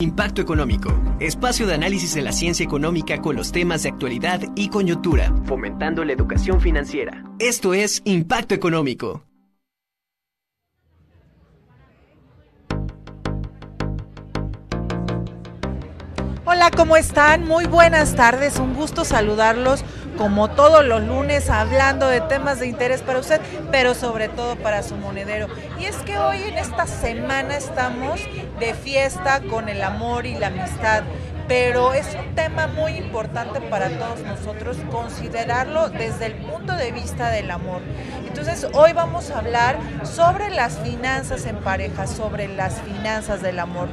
Impacto Económico, espacio de análisis de la ciencia económica con los temas de actualidad y coyuntura, fomentando la educación financiera. Esto es Impacto Económico. Hola, ¿cómo están? Muy buenas tardes, un gusto saludarlos como todos los lunes hablando de temas de interés para usted, pero sobre todo para su monedero. Y es que hoy en esta semana estamos de fiesta con el amor y la amistad pero es un tema muy importante para todos nosotros considerarlo desde el punto de vista del amor. Entonces, hoy vamos a hablar sobre las finanzas en pareja, sobre las finanzas del amor.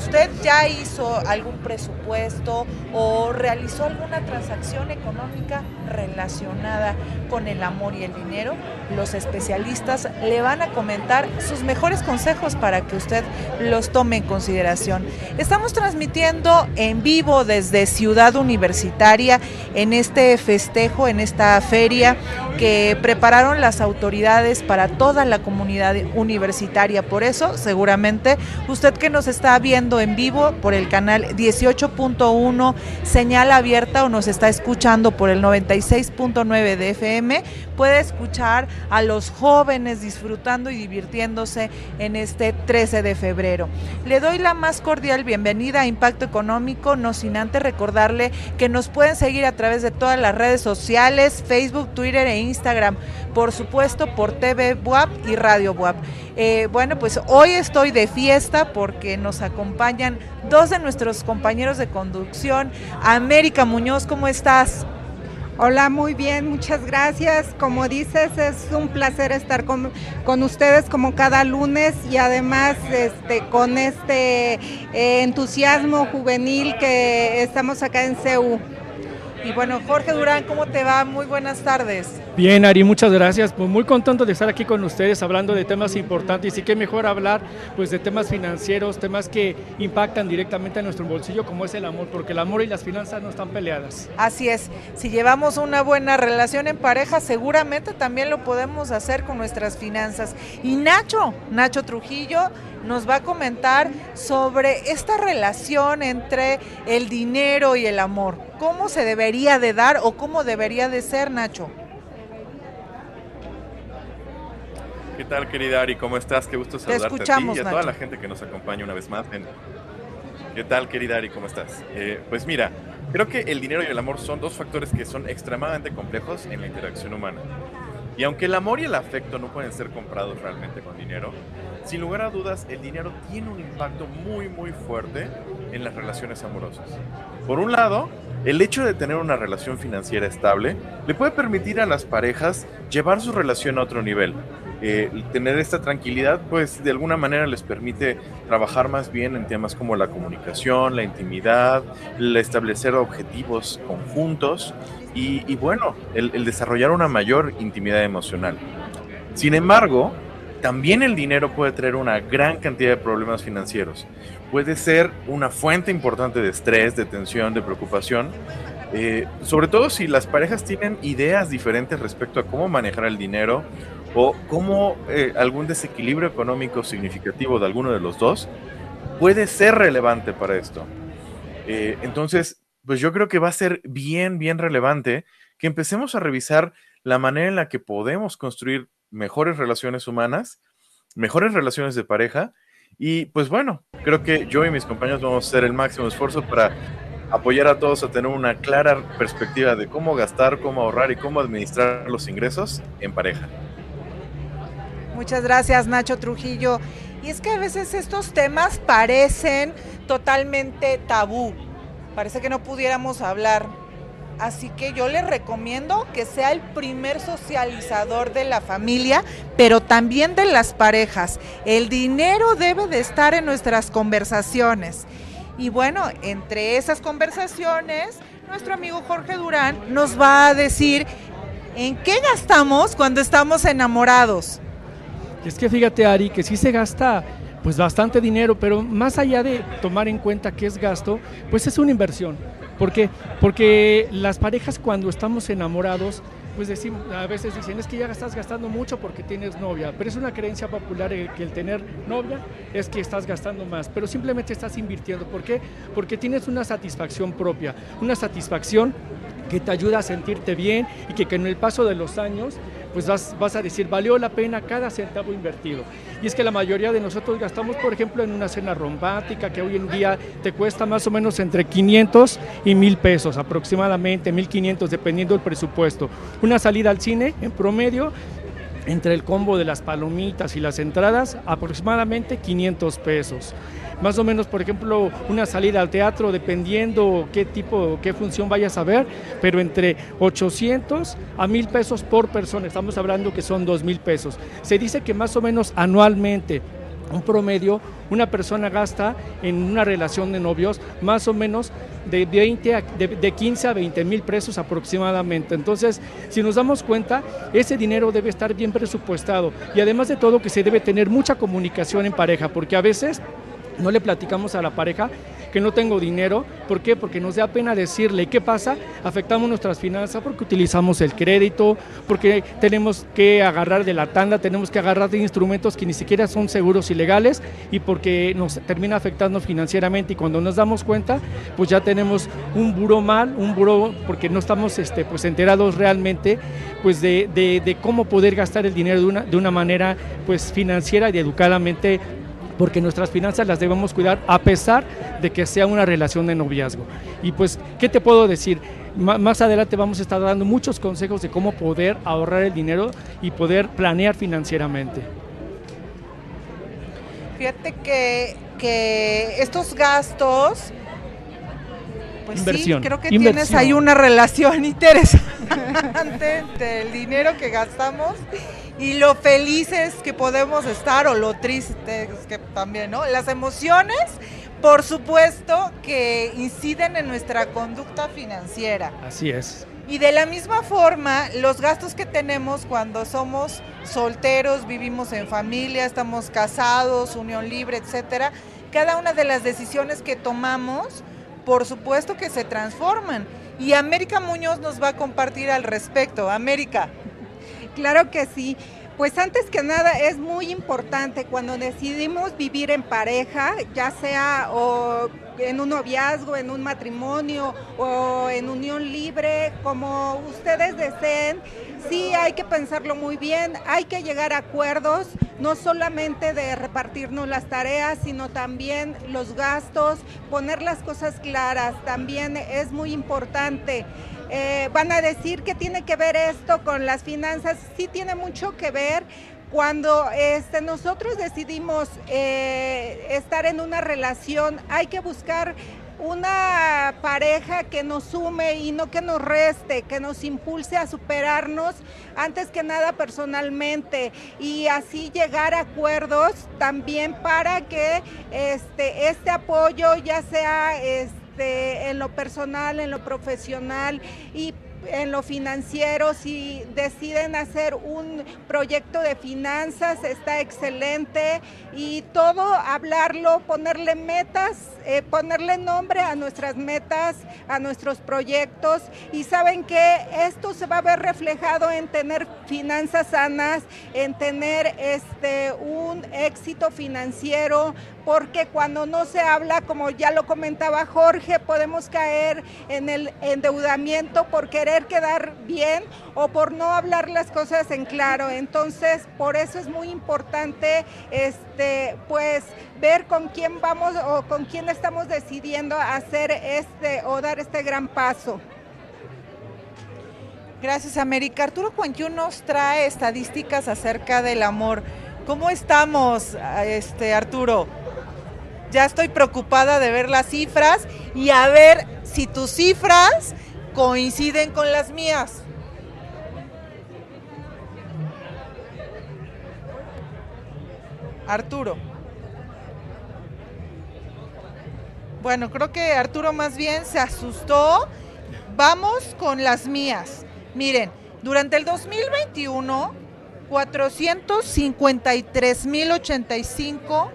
¿Usted ya hizo algún presupuesto o realizó alguna transacción económica relacionada con el amor y el dinero? Los especialistas le van a comentar sus mejores consejos para que usted los tome en consideración. Estamos transmitiendo en vivo desde Ciudad Universitaria en este festejo, en esta feria que prepararon las autoridades para toda la comunidad universitaria. Por eso, seguramente, usted que nos está viendo en vivo por el canal 18.1 señal abierta o nos está escuchando por el 96.9 de FM, puede escuchar a los jóvenes disfrutando y divirtiéndose en este 13 de febrero. Le doy la más cordial bienvenida a Impacto Económico, no sin antes recordarle que nos pueden seguir a través de todas las redes sociales, Facebook, Twitter e Instagram, por supuesto por TV WAP y Radio WAP. Eh, bueno, pues hoy estoy de fiesta porque nos acompañan dos de nuestros compañeros de conducción. América Muñoz, ¿cómo estás? Hola, muy bien, muchas gracias. Como dices, es un placer estar con, ustedes como cada lunes y además este, con este eh, entusiasmo juvenil que estamos acá en CEU. Y bueno, Jorge Durán, ¿cómo te va? Muy buenas tardes. Bien, Ari, muchas gracias. Pues muy contento de estar aquí con ustedes hablando de temas importantes y qué mejor hablar pues de temas financieros, temas que impactan directamente a nuestro bolsillo como es el amor, porque el amor y las finanzas no están peleadas. Así es. Si llevamos una buena relación en pareja, seguramente también lo podemos hacer con nuestras finanzas. Y Nacho, Nacho Trujillo nos va a comentar sobre esta relación entre el dinero y el amor. ¿Cómo se debería de dar o cómo debería de ser, Nacho? ¿Qué tal, querida Ari? ¿Cómo estás? Qué gusto saludarte a ti y a toda la gente que nos acompaña una vez más. ¿Qué tal, querida Ari? ¿Cómo estás? Eh, pues mira, creo que el dinero y el amor son dos factores que son extremadamente complejos en la interacción humana. Y aunque el amor y el afecto no pueden ser comprados realmente con dinero, sin lugar a dudas el dinero tiene un impacto muy muy fuerte en las relaciones amorosas. Por un lado, el hecho de tener una relación financiera estable le puede permitir a las parejas llevar su relación a otro nivel, eh, tener esta tranquilidad, pues de alguna manera les permite trabajar más bien en temas como la comunicación, la intimidad, el establecer objetivos conjuntos y, bueno, el, desarrollar una mayor intimidad emocional. Sin embargo, también el dinero puede traer una gran cantidad de problemas financieros. Puede ser una fuente importante de estrés, de tensión, de preocupación, eh, sobre todo si las parejas tienen ideas diferentes respecto a cómo manejar el dinero o cómo eh, algún desequilibrio económico significativo de alguno de los dos puede ser relevante para esto. Eh, entonces, pues yo creo que va a ser bien, bien relevante que empecemos a revisar la manera en la que podemos construir mejores relaciones humanas, mejores relaciones de pareja. Y pues bueno, creo que yo y mis compañeros vamos a hacer el máximo esfuerzo para apoyar a todos a tener una clara perspectiva de cómo gastar, cómo ahorrar y cómo administrar los ingresos en pareja. Muchas gracias, Nacho Trujillo. Y es que a veces estos temas parecen totalmente tabú. Parece que no pudiéramos hablar. Así que yo les recomiendo que sea el primer socializador de la familia, pero también de las parejas. El dinero debe de estar en nuestras conversaciones. Y bueno, entre esas conversaciones, nuestro amigo Jorge Durán nos va a decir en qué gastamos cuando estamos enamorados. Es que fíjate, Ari, que sí se gasta pues bastante dinero, pero más allá de tomar en cuenta que es gasto, pues es una inversión. ¿Por qué? Porque las parejas cuando estamos enamorados pues decimos, a veces dicen, es que ya estás gastando mucho porque tienes novia, pero es una creencia popular que el tener novia es que estás gastando más, pero simplemente estás invirtiendo. ¿Por qué? Porque tienes una satisfacción propia, una satisfacción que te ayuda a sentirte bien y que, que en el paso de los años pues vas, vas, a decir, valió la pena cada centavo invertido. Y es que la mayoría de nosotros gastamos, por ejemplo, en una cena romántica que hoy en día te cuesta más o menos entre 500 y 1000 pesos, aproximadamente 1500, dependiendo del presupuesto. Una salida al cine, en promedio, entre el combo de las palomitas y las entradas, aproximadamente 500 pesos más o menos, por ejemplo, una salida al teatro, dependiendo qué tipo, qué función vayas a ver, pero entre 800 a 1000 pesos por persona, estamos hablando que son 2 mil pesos. Se dice que más o menos anualmente un promedio, una persona gasta en una relación de novios más o menos de, 20 de, de, 15 a 20 mil pesos aproximadamente. Entonces, si nos damos cuenta, ese dinero debe estar bien presupuestado y además de todo que se debe tener mucha comunicación en pareja, porque a veces no le platicamos a la pareja que no tengo dinero. ¿Por qué? Porque nos da pena decirle. ¿Qué pasa? Afectamos nuestras finanzas porque utilizamos el crédito, porque tenemos que agarrar de la tanda, tenemos que agarrar de instrumentos que ni siquiera son seguros y legales y porque nos termina afectando financieramente y cuando nos damos cuenta, pues ya tenemos un buro mal, un buro porque no estamos este, pues enterados realmente pues de, de, cómo poder gastar el dinero de una, de una manera pues financiera y educadamente porque nuestras finanzas las debemos cuidar a pesar de que sea una relación de noviazgo. Y pues, ¿qué te puedo decir? más adelante vamos a estar dando muchos consejos de cómo poder ahorrar el dinero y poder planear financieramente. Fíjate que, que estos gastos, pues sí, creo que tienes ahí una relación interesante del dinero que gastamos y lo felices que podemos estar o lo tristes que también, ¿no? Las emociones, por supuesto, que inciden en nuestra conducta financiera. Así es. Y de la misma forma, los gastos que tenemos cuando somos solteros, vivimos en familia, estamos casados, unión libre, etcétera, cada una de las decisiones que tomamos, por supuesto que se transforman. Y América Muñoz nos va a compartir al respecto. América. Claro que sí. Pues antes que nada es muy importante cuando decidimos vivir en pareja, ya sea o en un noviazgo, en un matrimonio o en unión libre, como ustedes deseen, sí hay que pensarlo muy bien, hay que llegar a acuerdos, no solamente de repartirnos las tareas, sino también los gastos, poner las cosas claras, también es muy importante. Eh, van a decir que tiene que ver esto con las finanzas. Sí tiene mucho que ver cuando este, nosotros decidimos eh, estar en una relación, hay que buscar una pareja que nos sume y no que nos reste, que nos impulse a superarnos antes que nada personalmente y así llegar a acuerdos también para que este, este apoyo ya sea... Este, en lo personal, en lo profesional y en lo financiero, si deciden hacer un proyecto de finanzas, está excelente. Y todo hablarlo, ponerle metas, eh, ponerle nombre a nuestras metas, a nuestros proyectos y saben que esto se va a ver reflejado en tener finanzas sanas, en tener este un éxito financiero, porque cuando no se habla, como ya lo comentaba Jorge, podemos caer en el endeudamiento por querer quedar bien o por no hablar las cosas en claro. Entonces, por eso es muy importante este pues ver con quién vamos o con quién estamos decidiendo hacer este o dar este gran paso. Gracias, América. Arturo Cuentiú nos trae estadísticas acerca del amor. ¿Cómo estamos, este Arturo? ya estoy preocupada de ver las cifras y a ver si tus cifras coinciden con las mías. Arturo. Bueno, creo que Arturo más bien se asustó. Vamos con las mías. Miren, durante el 2021, 453.085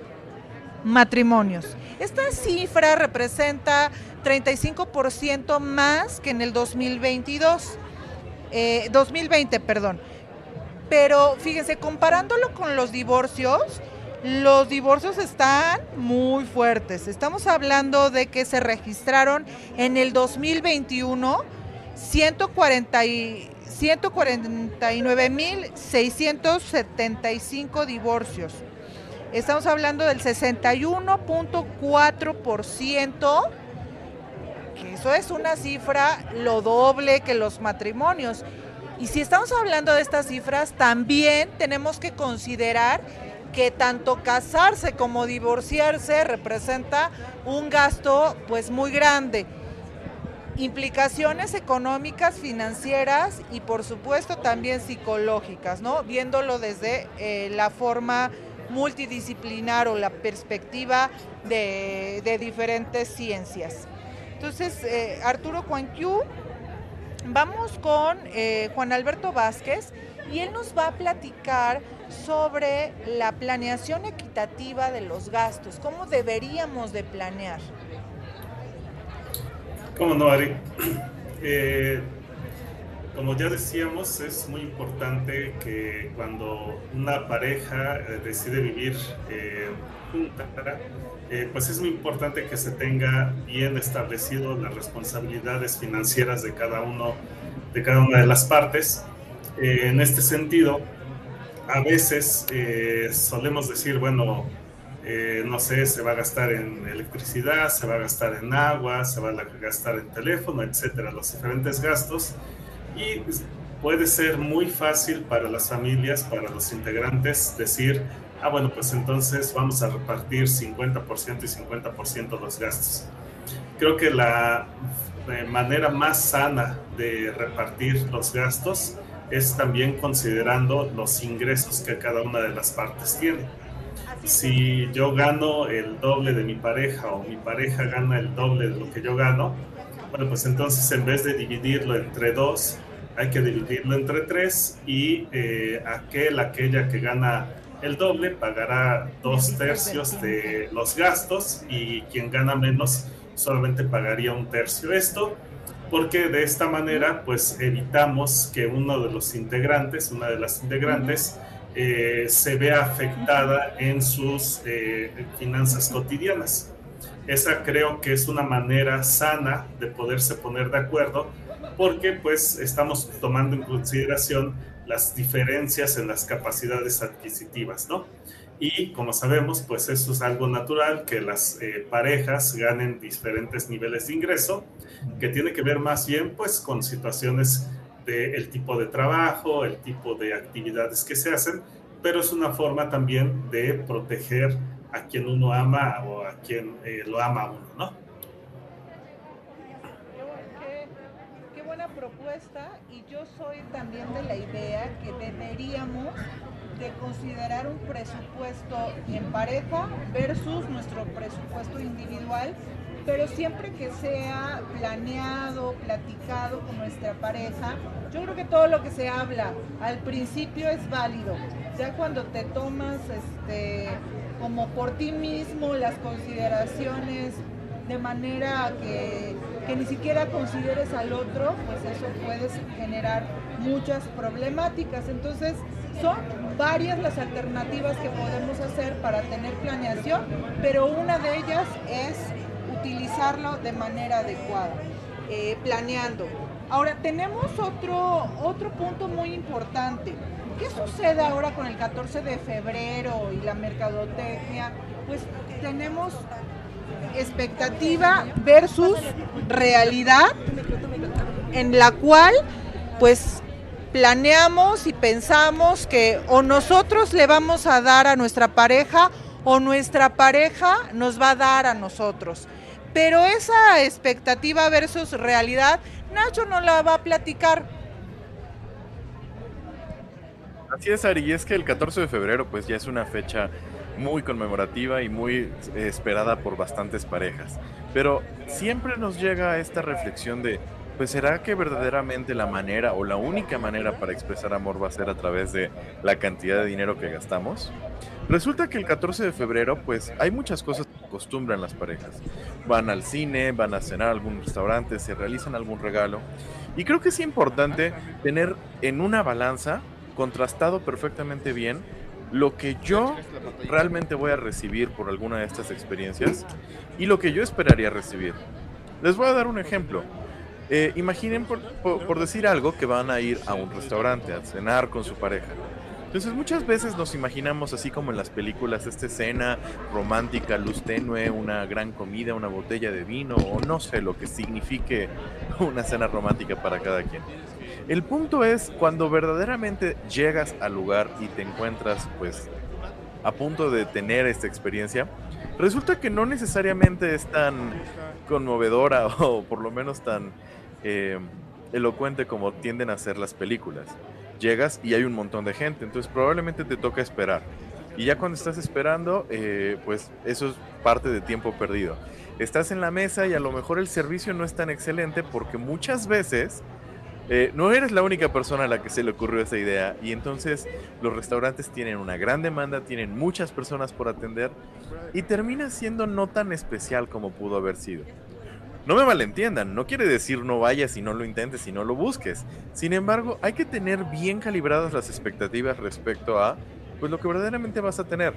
matrimonios. Esta cifra representa 35% más que en el 2022. 2020, perdón. Pero fíjense, comparándolo con los divorcios, los divorcios están muy fuertes. Estamos hablando de que se registraron en el 2021 149.675 divorcios. Estamos hablando del 61.4%, que eso es una cifra lo doble que los matrimonios. Y si estamos hablando de estas cifras, también tenemos que considerar que tanto casarse como divorciarse representa un gasto pues muy grande. Implicaciones económicas, financieras y por supuesto también psicológicas, ¿no? Viéndolo desde eh, la forma multidisciplinar o la perspectiva de, diferentes ciencias. Entonces, eh, Arturo Juanquiu Vamos con eh, Juan Alberto Vázquez y él nos va a platicar sobre la planeación equitativa de los gastos, cómo deberíamos de planear. ¿Cómo no, Ari? Eh, como ya decíamos, es muy importante que cuando una pareja eh, decide vivir junta, eh, pues es muy importante que se tenga bien establecido las responsabilidades financieras de cada uno, de cada una de las partes. Eh, en este sentido, a veces eh, solemos decir, bueno, no sé, se va a gastar en electricidad, se va a gastar en agua, se va a gastar en teléfono, etcétera, los diferentes gastos. Y puede ser muy fácil para las familias, para los integrantes, decir, ah, bueno, pues entonces vamos a repartir 50% y 50% los gastos. Creo que la eh, manera más sana de repartir los gastos es también considerando los ingresos que cada una de las partes tiene. Si yo gano el doble de mi pareja o mi pareja gana el doble de lo que yo gano, bueno, pues entonces en vez de dividirlo entre dos, hay que dividirlo entre tres y eh, aquel, aquella que gana el doble pagará dos tercios de los gastos y quien gana menos solamente pagaría un tercio. Esto porque de esta manera pues evitamos que uno de los integrantes, una de las integrantes, eh, se vea afectada en sus eh, finanzas cotidianas. Esa creo que es una manera sana de poderse poner de acuerdo porque pues estamos tomando en consideración las diferencias en las capacidades adquisitivas, ¿no? Y como sabemos, pues eso es algo natural, que las eh, parejas ganen diferentes niveles de ingreso, que tiene que ver más bien pues con situaciones del tipo de trabajo, el tipo de actividades que se hacen, pero es una forma también de proteger a quien uno ama o a quien eh, lo ama uno, ¿no? propuesta y yo soy también de la idea que deberíamos de considerar un presupuesto en pareja versus nuestro presupuesto individual, pero siempre que sea planeado, platicado con nuestra pareja, yo creo que todo lo que se habla al principio es válido. Ya cuando te tomas este como por ti mismo las consideraciones de manera que, ni siquiera consideres al otro, pues eso puede generar muchas problemáticas. Entonces, son varias las alternativas que podemos hacer para tener planeación, pero una de ellas es utilizarlo de manera adecuada, eh, planeando. Ahora, tenemos otro, otro punto muy importante. ¿Qué sucede ahora con el 14 de febrero y la mercadotecnia? Pues tenemos expectativa versus realidad en la cual pues planeamos y pensamos que o nosotros le vamos a dar a nuestra pareja o nuestra pareja nos va a dar a nosotros. Pero esa expectativa versus realidad, Nacho no la va a platicar. Así es, Ari, y es que el 14 de febrero pues ya es una fecha muy conmemorativa y muy eh, esperada por bastantes parejas. Pero siempre nos llega esta reflexión de, pues será que verdaderamente la manera o la única manera para expresar amor va a ser a través de la cantidad de dinero que gastamos? Resulta que el 14 de febrero, pues hay muchas cosas que acostumbran las parejas. Van al cine, van a cenar a algún restaurante, se realizan algún regalo. Y creo que es importante tener en una balanza contrastado perfectamente bien lo que yo realmente voy a recibir por alguna de estas experiencias y lo que yo esperaría recibir. Les voy a dar un ejemplo. Eh, imaginen, por, decir algo, que van a ir a un restaurante a cenar con su pareja. Entonces muchas veces nos imaginamos así como en las películas esta escena romántica, luz tenue, una gran comida, una botella de vino o no sé lo que signifique una cena romántica para cada quien. El punto es cuando verdaderamente llegas al lugar y te encuentras pues a punto de tener esta experiencia, resulta que no necesariamente es tan conmovedora o por lo menos tan eh, elocuente como tienden a ser las películas. Llegas y hay un montón de gente, entonces probablemente te toca esperar. Y ya cuando estás esperando, eh, pues eso es parte de tiempo perdido. Estás en la mesa y a lo mejor el servicio no es tan excelente porque muchas veces eh, no eres la única persona a la que se le ocurrió esa idea y entonces los restaurantes tienen una gran demanda, tienen muchas personas por atender y termina siendo no tan especial como pudo haber sido. No me malentiendan, no quiere decir no vayas y no lo intentes y no lo busques. Sin embargo, hay que tener bien calibradas las expectativas respecto a pues lo que verdaderamente vas a tener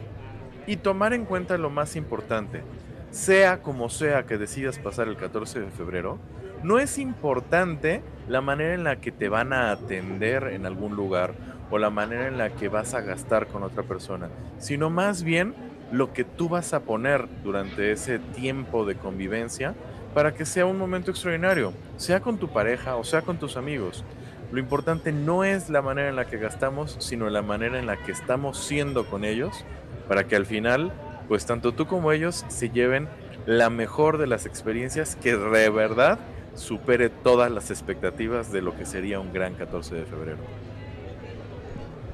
y tomar en cuenta lo más importante. Sea como sea que decidas pasar el 14 de febrero, no es importante la manera en la que te van a atender en algún lugar o la manera en la que vas a gastar con otra persona, sino más bien lo que tú vas a poner durante ese tiempo de convivencia para que sea un momento extraordinario, sea con tu pareja o sea con tus amigos. Lo importante no es la manera en la que gastamos, sino la manera en la que estamos siendo con ellos, para que al final, pues tanto tú como ellos se lleven la mejor de las experiencias que de verdad supere todas las expectativas de lo que sería un gran 14 de febrero.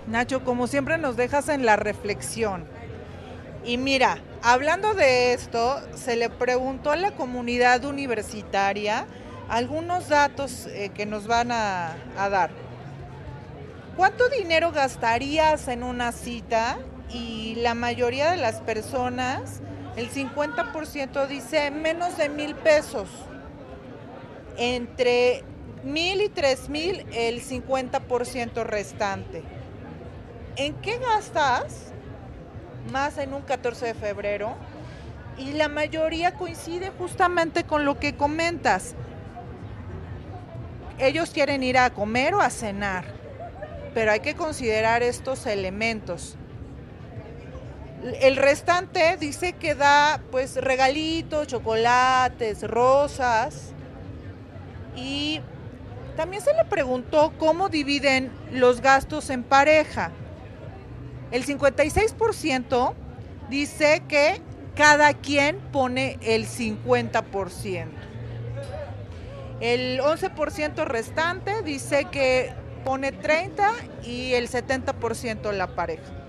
Nacho, como siempre nos dejas en la reflexión. Y mira, hablando de esto, se le preguntó a la comunidad universitaria algunos datos eh, que nos van a, a dar. ¿Cuánto dinero gastarías en una cita? Y la mayoría de las personas, el 50% dice menos de mil pesos entre mil y tres mil el 50% restante. ¿En qué gastas? Más en un 14 de febrero. Y la mayoría coincide justamente con lo que comentas. Ellos quieren ir a comer o a cenar, pero hay que considerar estos elementos. El restante dice que da pues regalitos, chocolates, rosas, y también se le preguntó cómo dividen los gastos en pareja. El 56% dice que cada quien pone el 50%. El 11% restante dice que pone 30 y el 70% la pareja.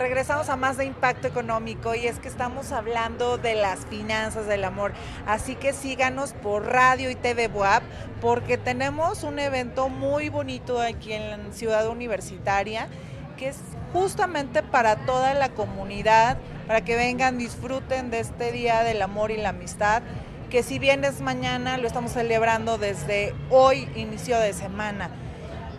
Regresamos a más de impacto económico y es que estamos hablando de las finanzas del amor. Así que síganos por radio y TV WAP porque tenemos un evento muy bonito aquí en ciudad universitaria que es justamente para toda la comunidad, para que vengan, disfruten de este Día del Amor y la Amistad, que si bien es mañana, lo estamos celebrando desde hoy, inicio de semana.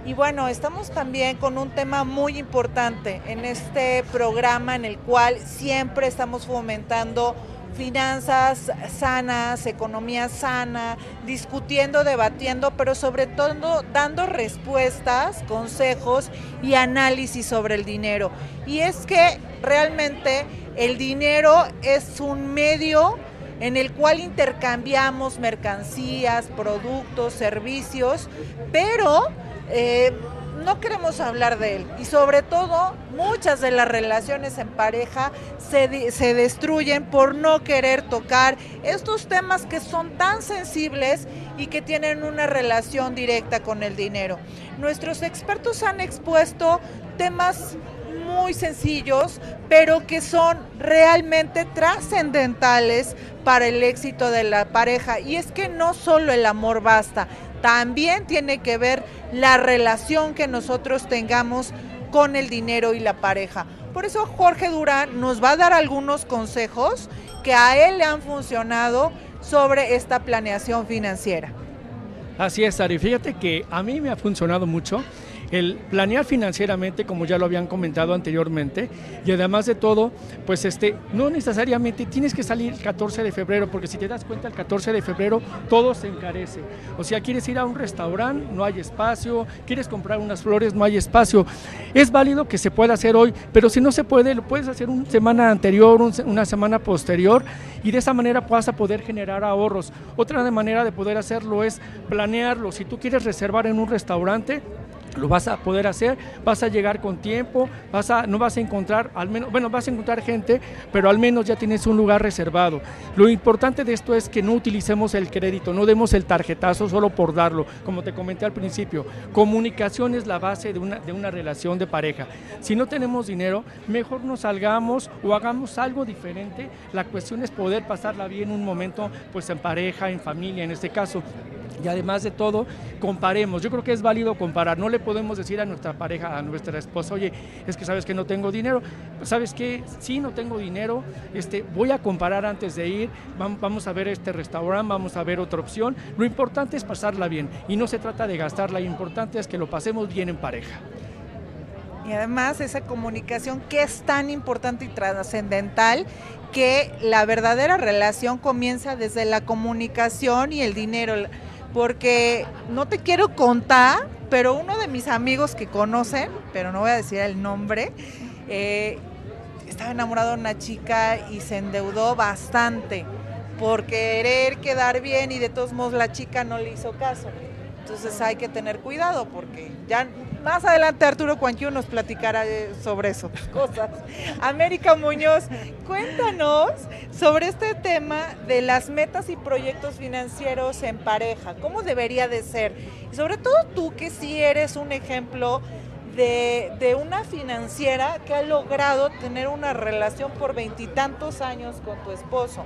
Y bueno, estamos también con un tema muy importante en este programa en el cual siempre estamos fomentando finanzas sanas, economía sana, discutiendo, debatiendo, pero sobre todo dando respuestas, consejos y análisis sobre el dinero. Y es que realmente el dinero es un medio en el cual intercambiamos mercancías, productos, servicios, pero eh, no queremos hablar de él. Y sobre todo, muchas de las relaciones en pareja se, se, destruyen por no querer tocar estos temas que son tan sensibles y que tienen una relación directa con el dinero. Nuestros expertos han expuesto temas muy sencillos, pero que son realmente trascendentales para el éxito de la pareja. Y es que no solo el amor basta, también tiene que ver la relación que nosotros tengamos con el dinero y la pareja. Por eso Jorge Durán nos va a dar algunos consejos que a él le han funcionado sobre esta planeación financiera. Así es, Ari. Fíjate que a mí me ha funcionado mucho el planear financieramente, como ya lo habían comentado anteriormente, y además de todo, pues este, no necesariamente tienes que salir el 14 de febrero, porque si te das cuenta, el 14 de febrero todo se encarece. O sea, quieres ir a un restaurante, no hay espacio, quieres comprar unas flores, no hay espacio. Es válido que se pueda hacer hoy, pero si no se puede, lo puedes hacer una semana anterior, una semana posterior, y de esa manera vas a poder generar ahorros. Otra manera de poder hacerlo es planearlo. Si tú quieres reservar en un restaurante, lo vas a poder hacer, vas a llegar con tiempo, vas a, no vas a encontrar, al menos, bueno, vas a encontrar gente, pero al menos ya tienes un lugar reservado. Lo importante de esto es que no utilicemos el crédito, no demos el tarjetazo solo por darlo, como te comenté al principio. Comunicación es la base de una, de una relación de pareja. Si no tenemos dinero, mejor nos salgamos o hagamos algo diferente. La cuestión es poder pasarla bien un momento, pues en pareja, en familia, en este caso. Y además de todo, comparemos. Yo creo que es válido comparar. No le podemos decir a nuestra pareja, a nuestra esposa, oye, es que sabes que no tengo dinero. ¿Sabes que Sí, no tengo dinero. Este, voy a comparar antes de ir. Vamos a ver este restaurante, vamos a ver otra opción. Lo importante es pasarla bien. Y no se trata de gastarla. Lo importante es que lo pasemos bien en pareja. Y además esa comunicación que es tan importante y trascendental que la verdadera relación comienza desde la comunicación y el dinero porque no te quiero contar, pero uno de mis amigos que conocen, pero no voy a decir el nombre, eh, estaba enamorado de una chica y se endeudó bastante por querer quedar bien y de todos modos la chica no le hizo caso. Entonces hay que tener cuidado porque ya más adelante Arturo Cuanquiu nos platicará sobre eso, cosas. América Muñoz, cuéntanos sobre este tema de las metas y proyectos financieros en pareja. ¿Cómo debería de ser? Y sobre todo tú que sí eres un ejemplo de, de una financiera que ha logrado tener una relación por veintitantos años con tu esposo.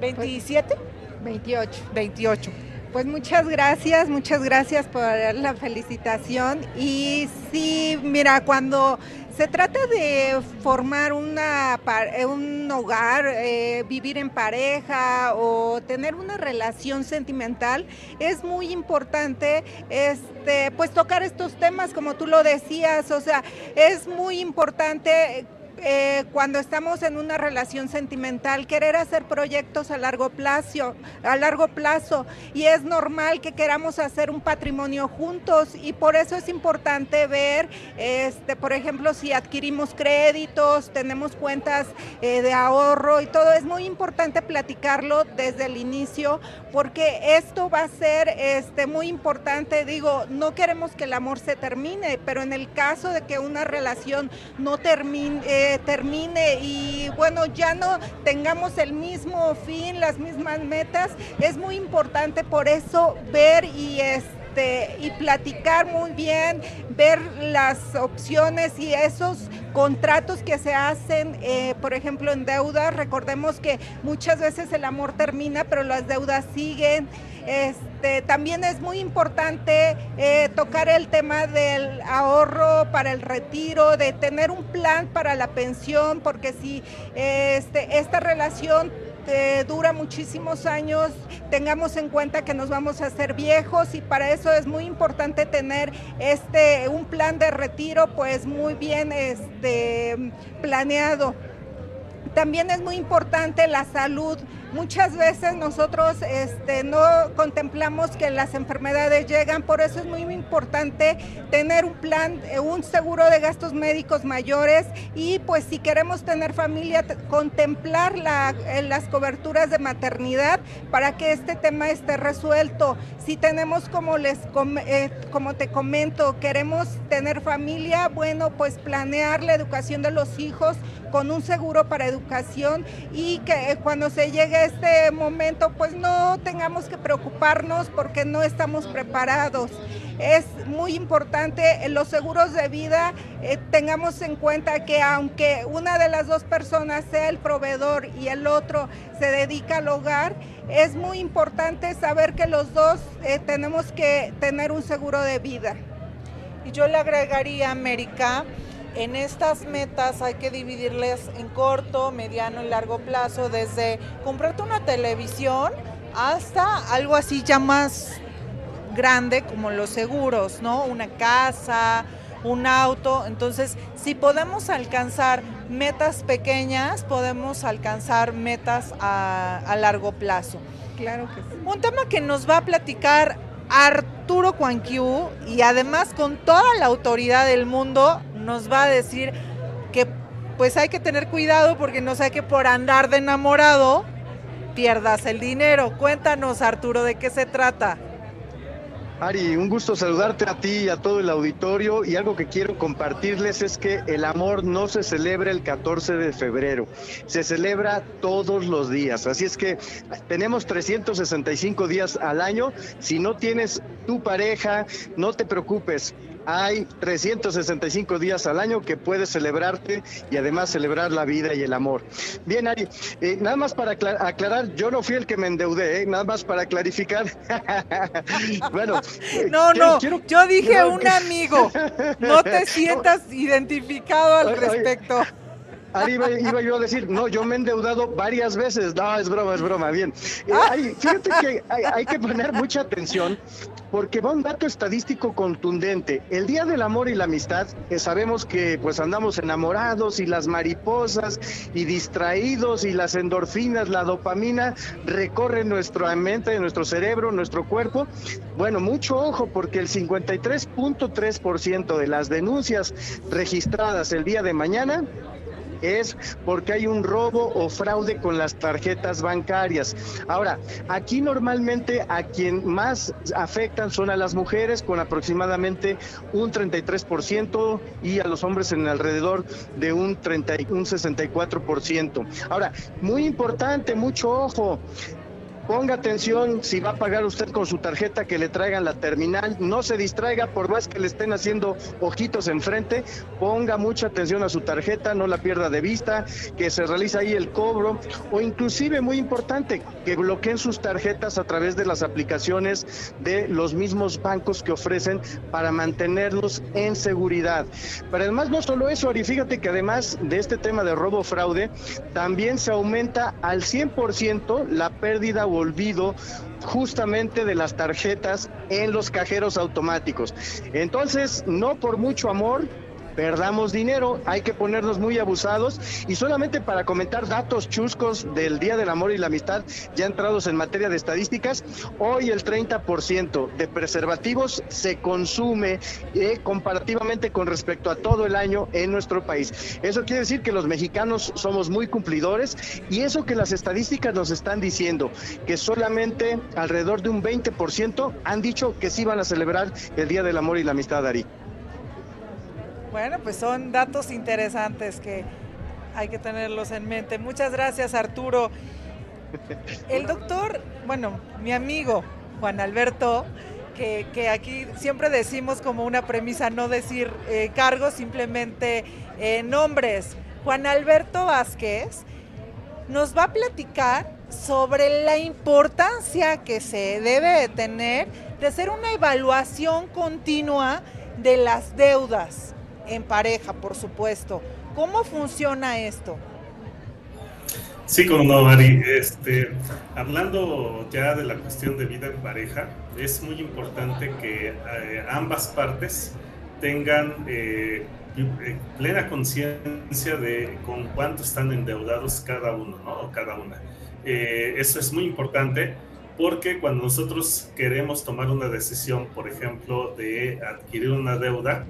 ¿27? 28. 28. Pues muchas gracias, muchas gracias por la felicitación. Y sí, mira, cuando se trata de formar una, un hogar, eh, vivir en pareja o tener una relación sentimental, es muy importante este, pues tocar estos temas como tú lo decías, o sea, es muy importante eh, cuando estamos en una relación sentimental, querer hacer proyectos a largo plazo, a largo plazo, y es normal que queramos hacer un patrimonio juntos, y por eso es importante ver, este, por ejemplo, si adquirimos créditos, tenemos cuentas eh, de ahorro y todo, es muy importante platicarlo desde el inicio, porque esto va a ser este, muy importante. Digo, no queremos que el amor se termine, pero en el caso de que una relación no termine, termine y bueno, ya no tengamos el mismo fin, las mismas metas, es muy importante por eso ver y este y platicar muy bien, ver las opciones y esos contratos que se hacen, eh, por ejemplo, en deudas. Recordemos que muchas veces el amor termina, pero las deudas siguen. Este, también es muy importante eh, tocar el tema del ahorro para el retiro, de tener un plan para la pensión, porque si este, esta relación eh, dura muchísimos años, tengamos en cuenta que nos vamos a hacer viejos y para eso es muy importante tener este un plan de retiro pues muy bien este, planeado. También es muy importante la salud Muchas veces nosotros este, no contemplamos que las enfermedades llegan, por eso es muy importante tener un plan, eh, un seguro de gastos médicos mayores y pues si queremos tener familia, contemplar eh, las coberturas de maternidad para que este tema esté resuelto. Si tenemos, como, les, eh, como te comento, queremos tener familia, bueno, pues planear la educación de los hijos con un seguro para educación y que cuando se llegue este momento, pues no tengamos que preocuparnos porque no estamos preparados. Es muy importante los seguros de vida, eh, tengamos en cuenta que aunque una de las dos personas sea el proveedor y el otro se dedica al hogar, es muy importante saber que los dos eh, tenemos que tener un seguro de vida. Y yo le agregaría, América, en estas metas hay que dividirles en corto, mediano y largo plazo, desde comprarte una televisión hasta algo así ya más grande como los seguros, ¿no? Una casa, un auto. Entonces, si podemos alcanzar metas pequeñas, podemos alcanzar metas a, largo plazo. Claro que sí. Un tema que nos va a platicar Arturo Cuanquiu y además con toda la autoridad del mundo nos va a decir que pues hay que tener cuidado porque no sé que por andar de enamorado pierdas el dinero. Cuéntanos Arturo de qué se trata. Ari, un gusto saludarte a ti y a todo el auditorio y algo que quiero compartirles es que el amor no se celebra el 14 de febrero, se celebra todos los días. Así es que tenemos 365 días al año. Si no tienes tu pareja, no te preocupes hay 365 días al año que puedes celebrarte y además celebrar la vida y el amor. Bien, Ari, eh, nada más para aclarar, yo no fui el que me endeudé, ¿eh? nada más para clarificar. bueno. Eh, no, no, yo dije un amigo, no te sientas identificado al respecto. Ari, iba, yo a decir, no, yo me he endeudado varias veces. No, es broma, es broma, bien. Ari, fíjate que hay, que poner mucha atención porque va un dato estadístico contundente. El Día del Amor y la Amistad, que sabemos que pues andamos enamorados y las mariposas y distraídos y las endorfinas, la dopamina recorren nuestra mente, nuestro cerebro, nuestro cuerpo. Bueno, mucho ojo porque el 53.3% de las denuncias registradas el día de mañana es porque hay un robo o fraude con las tarjetas bancarias. Ahora, aquí normalmente a quien más afectan son a las mujeres con aproximadamente un 33% y a los hombres en alrededor de un, 30, un 64%. Ahora, muy importante, mucho ojo, Ponga atención si va a pagar usted con su tarjeta que le traigan la terminal. No se distraiga por más que le estén haciendo ojitos enfrente. Ponga mucha atención a su tarjeta, no la pierda de vista, que se realice ahí el cobro o inclusive muy importante que bloqueen sus tarjetas a través de las aplicaciones de los mismos bancos que ofrecen para mantenerlos en seguridad. Pero además no solo eso, Ari, fíjate que además de este tema de robo fraude, también se aumenta al 100% la pérdida olvido justamente de las tarjetas en los cajeros automáticos. Entonces, no por mucho amor, perdamos dinero, hay que ponernos muy abusados y solamente para comentar datos chuscos del Día del Amor y la Amistad, ya entrados en materia de estadísticas, hoy el 30% de preservativos se consume eh, comparativamente con respecto a todo el año en nuestro país. Eso quiere decir que los mexicanos somos muy cumplidores y eso que las estadísticas nos están diciendo, que solamente alrededor de un 20% han dicho que sí van a celebrar el Día del Amor y la Amistad, Ari. Bueno, pues son datos interesantes que hay que tenerlos en mente. Muchas gracias, Arturo. El doctor, bueno, mi amigo Juan Alberto, que, aquí siempre decimos como una premisa no decir eh, cargos, simplemente eh, nombres. Juan Alberto Vázquez nos va a platicar sobre la importancia que se debe tener de hacer una evaluación continua de las deudas en pareja, por supuesto. ¿Cómo funciona esto? Sí, como no, Ari. Este, hablando ya de la cuestión de vida en pareja, es muy importante que eh, ambas partes tengan eh, eh, plena conciencia de con cuánto están endeudados cada uno, ¿no? O cada una. eso es muy importante porque cuando nosotros queremos tomar una decisión, por ejemplo, de adquirir una deuda,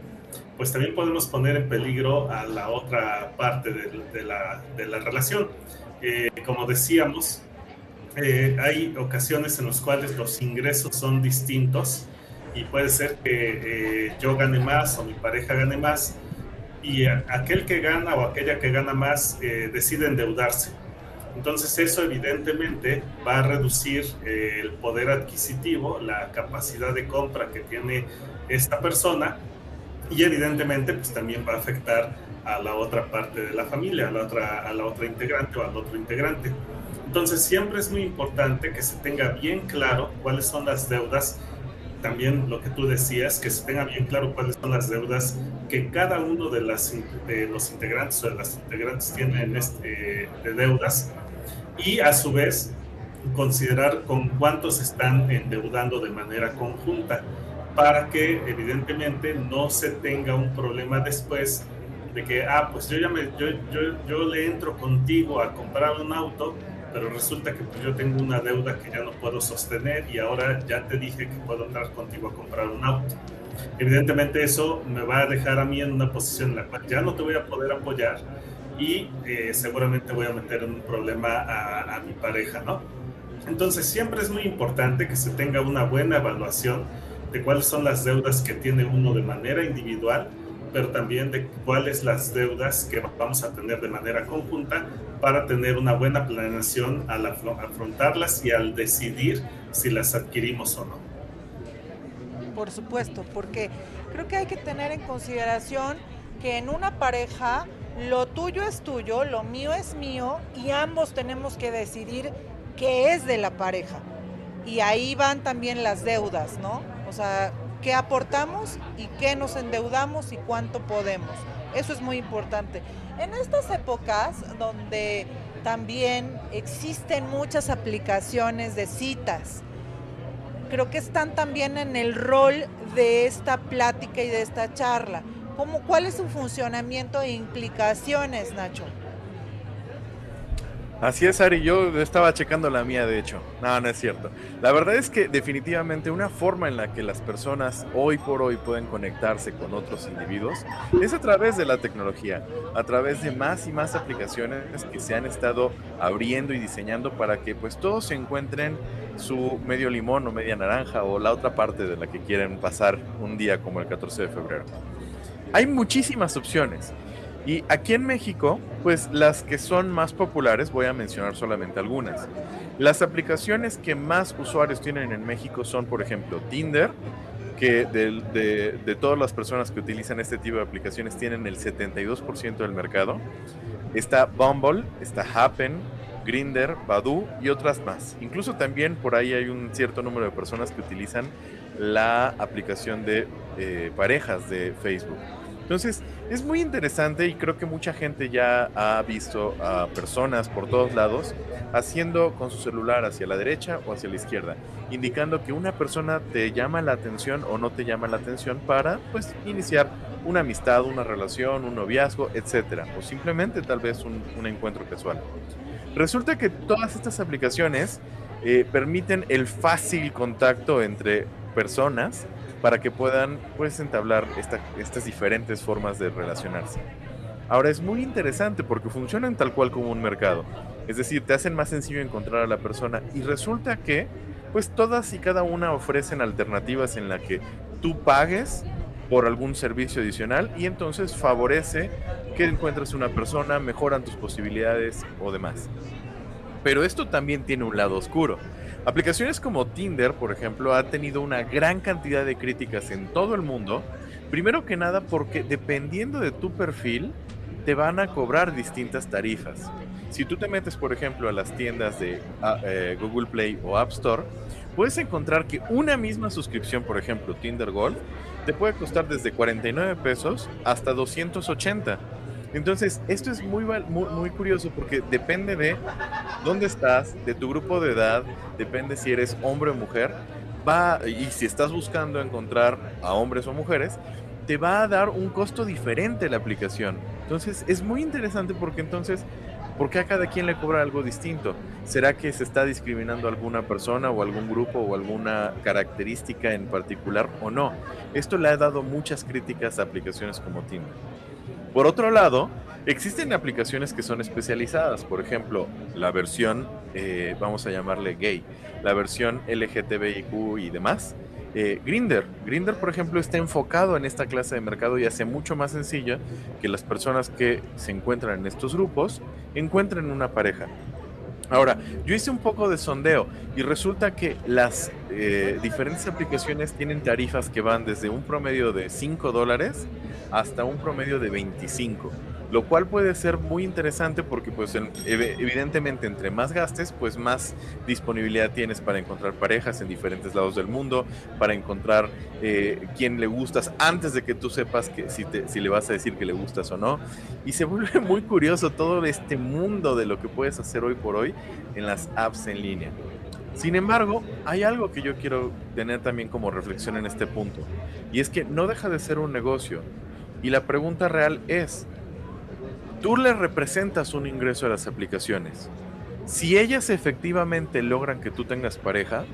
pues también podemos poner en peligro a la otra parte de, la, relación. Eh, como decíamos, eh, hay ocasiones en las cuales los ingresos son distintos y puede ser que eh, yo gane más o mi pareja gane más y aquel que gana o aquella que gana más decide endeudarse. Entonces eso evidentemente va a reducir el poder adquisitivo, la capacidad de compra que tiene esta persona y evidentemente pues también va a afectar a la otra parte de la familia, a la otra, a la otra integrante o al otro integrante. Entonces siempre es muy importante que se tenga bien claro cuáles son las deudas, también lo que tú decías, que se tenga bien claro cuáles son las deudas que cada uno de, las, de los integrantes o de las integrantes tienen este, de deudas. Y a su vez considerar con cuántos están endeudando de manera conjunta para que evidentemente no se tenga un problema después de que, ah, pues yo ya me, yo, yo, yo le entro contigo a comprar un auto, pero resulta que pues yo tengo una deuda que ya no puedo sostener y ahora ya te dije que puedo entrar contigo a comprar un auto. Evidentemente eso me va a dejar a mí en una posición en la cual ya no te voy a poder apoyar y eh, seguramente voy a meter en un problema a, a mi pareja, ¿no? Entonces siempre es muy importante que se tenga una buena evaluación de cuáles son las deudas que tiene uno de manera individual pero también de cuáles las deudas que vamos a tener de manera conjunta para tener una buena planeación al afrontarlas y al decidir si las adquirimos o no. Por supuesto, porque creo que hay que tener en consideración que en una pareja lo tuyo es tuyo, lo mío es mío y ambos tenemos que decidir qué es de la pareja. Y ahí van también las deudas, ¿no? O sea, qué aportamos y qué nos endeudamos y cuánto podemos. Eso es muy importante. En estas épocas donde también existen muchas aplicaciones de citas, creo que están también en el rol de esta plática y de esta charla. ¿Cómo, ¿Cuál es su funcionamiento e implicaciones, Nacho? Así es, Ari, yo estaba checando la mía, de hecho. No, no es cierto. La verdad es que definitivamente una forma en la que las personas hoy por hoy pueden conectarse con otros individuos es a través de la tecnología, a través de más y más aplicaciones que se han estado abriendo y diseñando para que pues todos se encuentren su medio limón o media naranja o la otra parte de la que quieren pasar un día como el 14 de febrero. Hay muchísimas opciones. Y aquí en México, pues las que son más populares, voy a mencionar solamente algunas. Las aplicaciones que más usuarios tienen en México son, por ejemplo, Tinder, que de, de, todas las personas que utilizan este tipo de aplicaciones tienen el 72% del mercado. Está Bumble, está Happen, Grinder, Badu y otras más. Incluso también por ahí hay un cierto número de personas que utilizan la aplicación de eh, parejas de Facebook. Entonces, es muy interesante y creo que mucha gente ya ha visto a personas por todos lados haciendo con su celular hacia la derecha o hacia la izquierda, indicando que una persona te llama la atención o no te llama la atención para pues iniciar una amistad, una relación, un noviazgo, etcétera, o simplemente tal vez un, encuentro casual. Resulta que todas estas aplicaciones eh, permiten el fácil contacto entre personas para que puedan pues entablar estas diferentes formas de relacionarse. Ahora es muy interesante porque funcionan tal cual como un mercado. Es decir, te hacen más sencillo encontrar a la persona y resulta que pues todas y cada una ofrecen alternativas en la que tú pagues por algún servicio adicional y entonces favorece que encuentres una persona, mejoran tus posibilidades o demás. Pero esto también tiene un lado oscuro. Aplicaciones como Tinder, por ejemplo, ha tenido una gran cantidad de críticas en todo el mundo. Primero que nada porque dependiendo de tu perfil, te van a cobrar distintas tarifas. Si tú te metes, por ejemplo, a las tiendas de ah, eh, Google Play o App Store, puedes encontrar que una misma suscripción, por ejemplo, Tinder Gold, te puede costar desde 49 pesos hasta 280. Entonces, esto es muy, muy, curioso porque depende de dónde estás, de tu grupo de edad, depende si eres hombre o mujer, va, y si estás buscando encontrar a hombres o mujeres, te va a dar un costo diferente la aplicación. Entonces, es muy interesante porque entonces, ¿por qué a cada quien le cobra algo distinto? ¿Será que se está discriminando a alguna persona o algún grupo o alguna característica en particular o no? Esto le ha dado muchas críticas a aplicaciones como Tinder. Por otro lado, existen aplicaciones que son especializadas, por ejemplo, la versión, eh, vamos a llamarle gay, la versión LGTBIQ y demás. Eh, Grinder. Grinder, por ejemplo, está enfocado en esta clase de mercado y hace mucho más sencillo que las personas que se encuentran en estos grupos encuentren una pareja. Ahora, yo hice un poco de sondeo y resulta que las eh, diferentes aplicaciones tienen tarifas que van desde un promedio de 5 dólares hasta un promedio de 25 lo cual puede ser muy interesante porque pues evidentemente entre más gastes pues más disponibilidad tienes para encontrar parejas en diferentes lados del mundo, para encontrar eh, quién le gustas antes de que tú sepas que si, si le vas a decir que le gustas o no. Y se vuelve muy curioso todo este mundo de lo que puedes hacer hoy por hoy en las apps en línea. Sin embargo, hay algo que yo quiero tener también como reflexión en este punto, y es que no deja de ser un negocio. Y la pregunta real es, tú le representas un ingreso a las aplicaciones. Si ellas efectivamente logran que tú tengas pareja,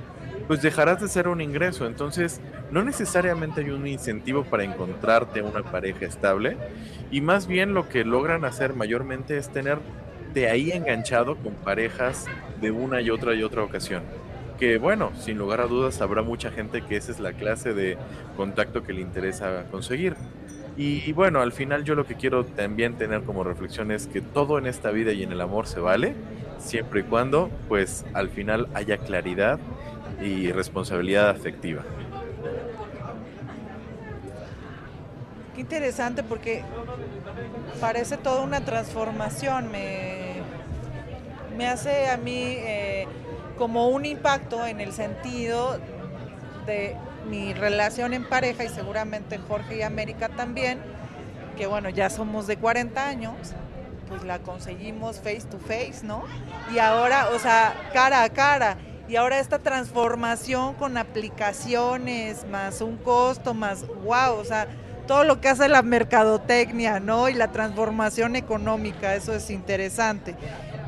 pues dejarás de ser un ingreso. Entonces, no necesariamente hay un incentivo para encontrarte una pareja estable. Y más bien lo que logran hacer mayormente es tenerte ahí enganchado con parejas de una y otra y otra ocasión. Que bueno, sin lugar a dudas habrá mucha gente que esa es la clase de contacto que le interesa conseguir. Y, bueno, al final yo lo que quiero también tener como reflexión es que todo en esta vida y en el amor se vale, siempre y cuando pues al final haya claridad y responsabilidad afectiva. Qué interesante porque parece toda una transformación, me, me hace a mí eh, como un impacto en el sentido de mi relación en pareja y seguramente Jorge y América también, que bueno, ya somos de 40 años, pues la conseguimos face to face, ¿no? Y ahora, o sea, cara a cara. Y ahora esta transformación con aplicaciones, más un costo, más, wow, o sea, todo lo que hace la mercadotecnia, ¿no? Y la transformación económica, eso es interesante.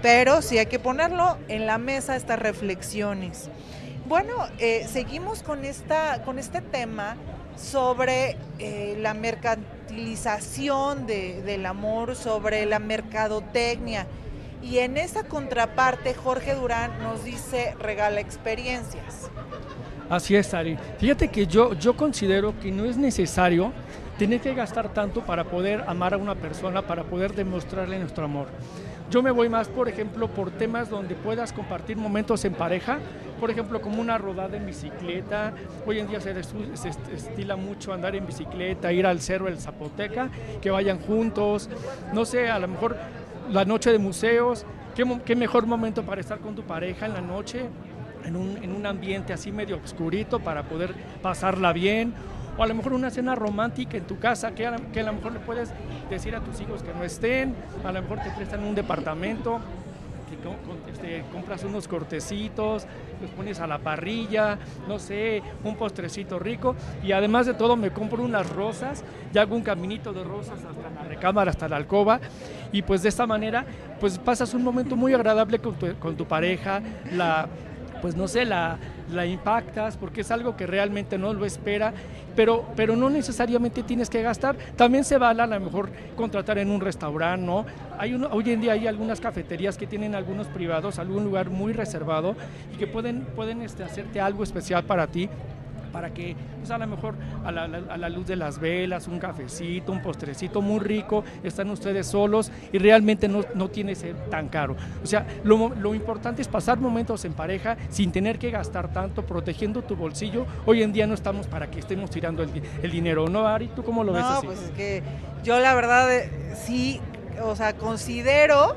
Pero sí hay que ponerlo en la mesa estas reflexiones. Bueno, eh, seguimos con, esta, con este tema sobre eh, la mercantilización del amor, sobre la mercadotecnia. Y en esa contraparte, Jorge Durán nos dice, regala experiencias. Así es, Ari. Fíjate que yo, yo considero que no es necesario tener que gastar tanto para poder amar a una persona, para poder demostrarle nuestro amor. Yo me voy más, por ejemplo, por temas donde puedas compartir momentos en pareja, por ejemplo, como una rodada en bicicleta. Hoy en día se, estila mucho andar en bicicleta, ir al cerro del Zapoteca, que vayan juntos. No sé, a lo mejor la noche de museos. ¿Qué, qué mejor momento para estar con tu pareja en la noche? En un, en un ambiente así medio oscurito para poder pasarla bien o a lo mejor una cena romántica en tu casa que a, que a lo mejor le puedes decir a tus hijos que no estén, a lo mejor te prestan un departamento, que este, compras unos cortecitos, los pones a la parrilla, no sé, un postrecito rico. Y además de todo me compro unas rosas y hago un caminito de rosas hasta la recámara, hasta la alcoba. Y pues de esta manera pues pasas un momento muy agradable con tu, con tu pareja, la pues no sé, la, la impactas porque es algo que realmente no lo espera, pero, pero no necesariamente tienes que gastar. También se vale a lo mejor contratar en un restaurante, ¿no? Hay hoy en día hay algunas cafeterías que tienen algunos privados, algún lugar muy reservado y que pueden, pueden este, hacerte algo especial para ti para que, pues a lo mejor a la, luz de las velas, un cafecito, un postrecito muy rico, están ustedes solos y realmente no, no tiene ser tan caro. O sea, lo, importante es pasar momentos en pareja sin tener que gastar tanto, protegiendo tu bolsillo. Hoy en día no estamos para que estemos tirando el, dinero, ¿no, Ari? ¿Tú cómo lo ves así? pues es que yo la verdad eh, sí, o sea, considero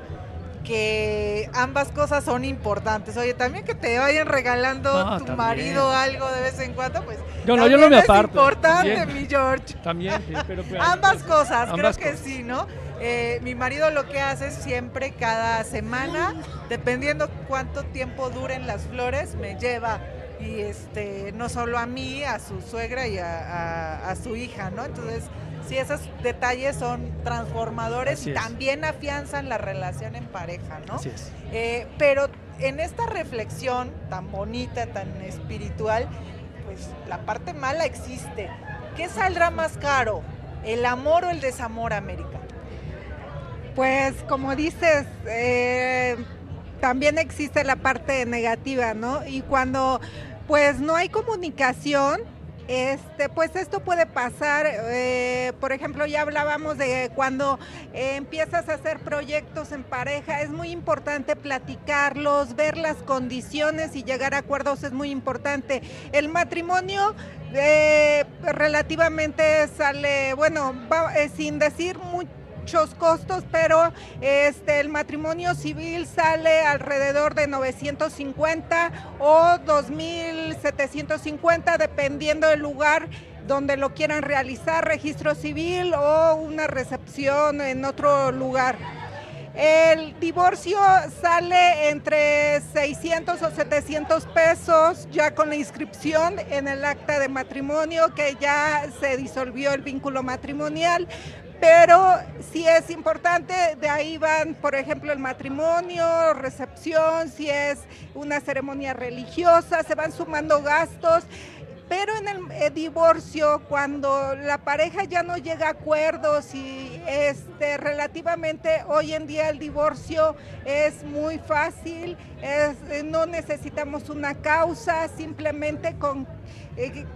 que ambas cosas son importantes. Oye, también que te vayan regalando tu marido algo de vez en cuando, pues. Yo no, yo no me aparto. Es importante, mi George. También, sí, pero pues, ambas cosas, creo que sí, ¿no? Eh, mi marido lo que hace es siempre cada semana, dependiendo cuánto tiempo duren las flores, me lleva y este no solo a mí, a su suegra y a, a su hija, ¿no? Entonces Sí, esos detalles son transformadores y también afianzan la relación en pareja, ¿no? Así es. Eh, pero en esta reflexión tan bonita, tan espiritual, pues la parte mala existe. ¿Qué saldrá más caro? ¿El amor o el desamor, América? Pues como dices, eh, también existe la parte negativa, ¿no? Y cuando pues no hay comunicación, este, pues esto puede pasar, eh, por ejemplo, ya hablábamos de cuando eh, empiezas a hacer proyectos en pareja, es muy importante platicarlos, ver las condiciones y llegar a acuerdos es muy importante. El matrimonio eh, relativamente sale, bueno, sin decir mucho muchos costos, pero este, el matrimonio civil sale alrededor de 950 o 2.750, dependiendo del lugar donde lo quieran realizar, registro civil o una recepción en otro lugar. El divorcio sale entre 600 o 700 pesos ya con la inscripción en el acta de matrimonio que ya se disolvió el vínculo matrimonial, pero si es importante, de ahí van, por ejemplo, el matrimonio, recepción, si es una ceremonia religiosa, se van sumando gastos. Pero en el, eh, divorcio, cuando la pareja ya no llega a acuerdos y este, relativamente hoy en día el divorcio es muy fácil, es, no necesitamos una causa, simplemente con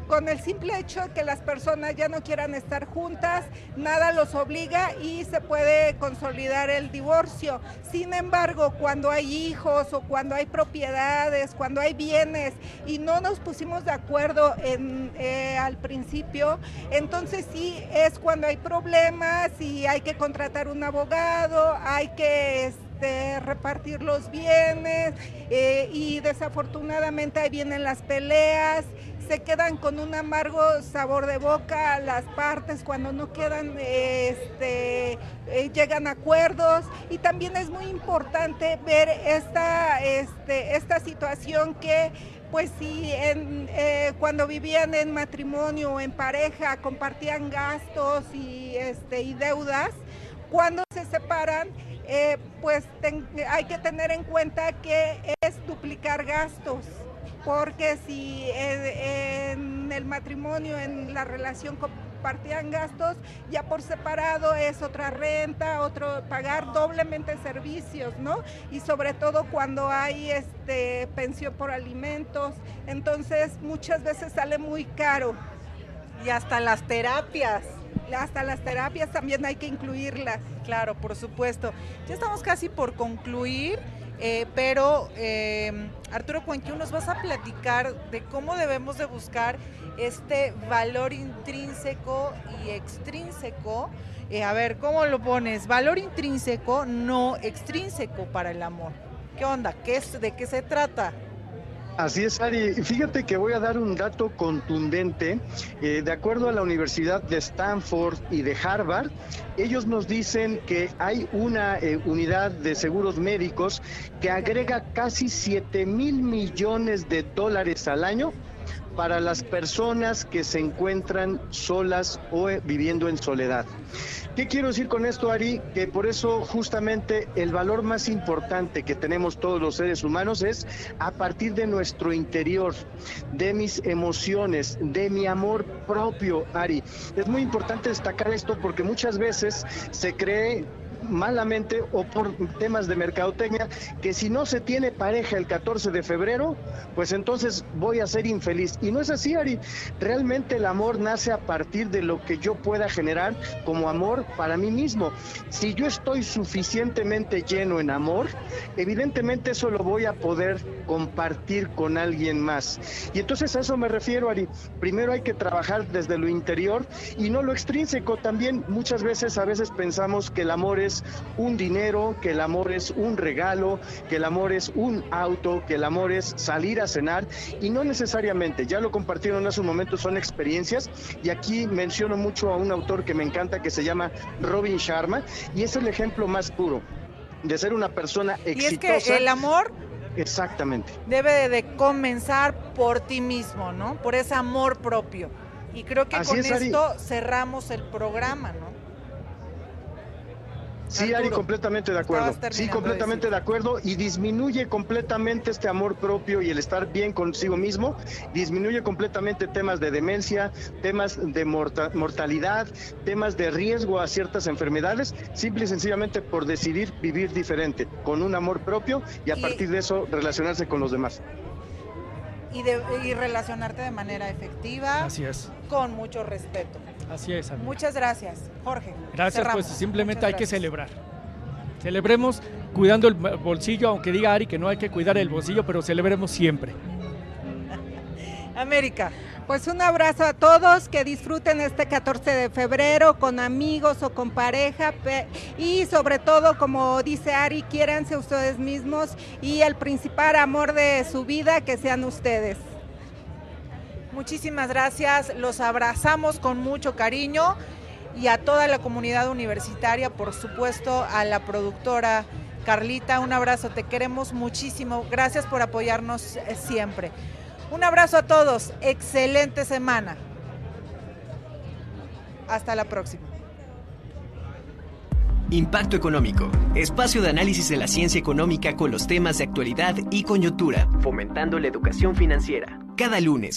con el simple hecho de que las personas ya no quieran estar juntas, nada los obliga y se puede consolidar el divorcio. Sin embargo, cuando hay hijos o cuando hay propiedades, cuando hay bienes y no nos pusimos de acuerdo en, eh, al principio, entonces sí es cuando hay problemas y hay que contratar un abogado, hay que este, repartir los bienes eh, y desafortunadamente ahí vienen las peleas se quedan con un amargo sabor de boca las partes cuando no quedan, este, eh, llegan a acuerdos. Y también es muy importante ver esta, este, esta situación que pues si eh, cuando vivían en matrimonio o en pareja compartían gastos y, este, y deudas, cuando se separan, eh, pues hay que tener en cuenta que es duplicar gastos porque si en el matrimonio, en la relación compartían gastos, ya por separado es otra renta, otro pagar doblemente servicios, ¿no? Y sobre todo cuando hay este pensión por alimentos, entonces muchas veces sale muy caro. Y hasta las terapias. Hasta las terapias también hay que incluirlas. Claro, por supuesto. Ya estamos casi por concluir. Eh, pero eh, Arturo Cuenquiu nos vas a platicar de cómo debemos de buscar este valor intrínseco y extrínseco. Eh, a ver, ¿cómo lo pones? Valor intrínseco, no extrínseco para el amor. ¿Qué onda? ¿Qué es, ¿De qué se trata? Así es, Ari. Fíjate que voy a dar un dato contundente. Eh, de acuerdo a la Universidad de Stanford y de Harvard, ellos nos dicen que hay una eh, unidad de seguros médicos que agrega casi 7 mil millones de dólares al año para las personas que se encuentran solas o eh, viviendo en soledad. ¿Qué quiero decir con esto, Ari? Que por eso justamente el valor más importante que tenemos todos los seres humanos es a partir de nuestro interior, de mis emociones, de mi amor propio, Ari. Es muy importante destacar esto porque muchas veces se cree malamente o por temas de mercadotecnia que si no se tiene pareja el 14 de febrero, pues entonces voy a ser infeliz. Y no es así, Ari. Realmente el amor nace a partir de lo que yo pueda generar como amor para mí mismo. Si yo estoy suficientemente lleno en amor, evidentemente eso lo voy a poder compartir con alguien más. Y entonces a eso me refiero, Ari. Primero hay que trabajar desde lo interior y no lo extrínseco. También muchas veces, a veces pensamos que el amor es un dinero, que el amor es un regalo, que el amor es un auto, que el amor es salir a cenar y no necesariamente, ya lo compartieron hace un momento, son experiencias y aquí menciono mucho a un autor que me encanta que se llama Robin Sharma y es el ejemplo más puro de ser una persona exitosa. Y es que el amor Exactamente. Debe de comenzar por ti mismo, ¿no? Por ese amor propio. Y creo que con esto cerramos el programa, ¿no? Sí, Ari, completamente de acuerdo. Sí, completamente de, acuerdo. Y disminuye completamente este amor propio y el estar bien consigo mismo. Disminuye completamente temas de demencia, temas de mortalidad, temas de riesgo a ciertas enfermedades, simple y sencillamente por decidir vivir diferente, con un amor propio y a partir de eso relacionarse con los demás. y, de, y relacionarte de manera efectiva. Así es. Con mucho respeto. Así es. Muchas gracias, Jorge. Gracias, pues simplemente hay que celebrar. Celebremos cuidando el bolsillo, aunque diga Ari que no hay que cuidar el bolsillo, pero celebremos siempre. América. Pues un abrazo a todos, que disfruten este 14 de febrero con amigos o con pareja y sobre todo, como dice Ari, quiéranse ustedes mismos y el principal amor de su vida que sean ustedes. Muchísimas gracias, los abrazamos con mucho cariño y a toda la comunidad universitaria, por supuesto, a la productora Carlita, un abrazo, te queremos muchísimo, gracias por apoyarnos eh, siempre. Un abrazo a todos, excelente semana. Hasta la próxima. Impacto Económico, espacio de análisis de la ciencia económica con los temas de actualidad y coyuntura, fomentando la educación financiera. Cada lunes,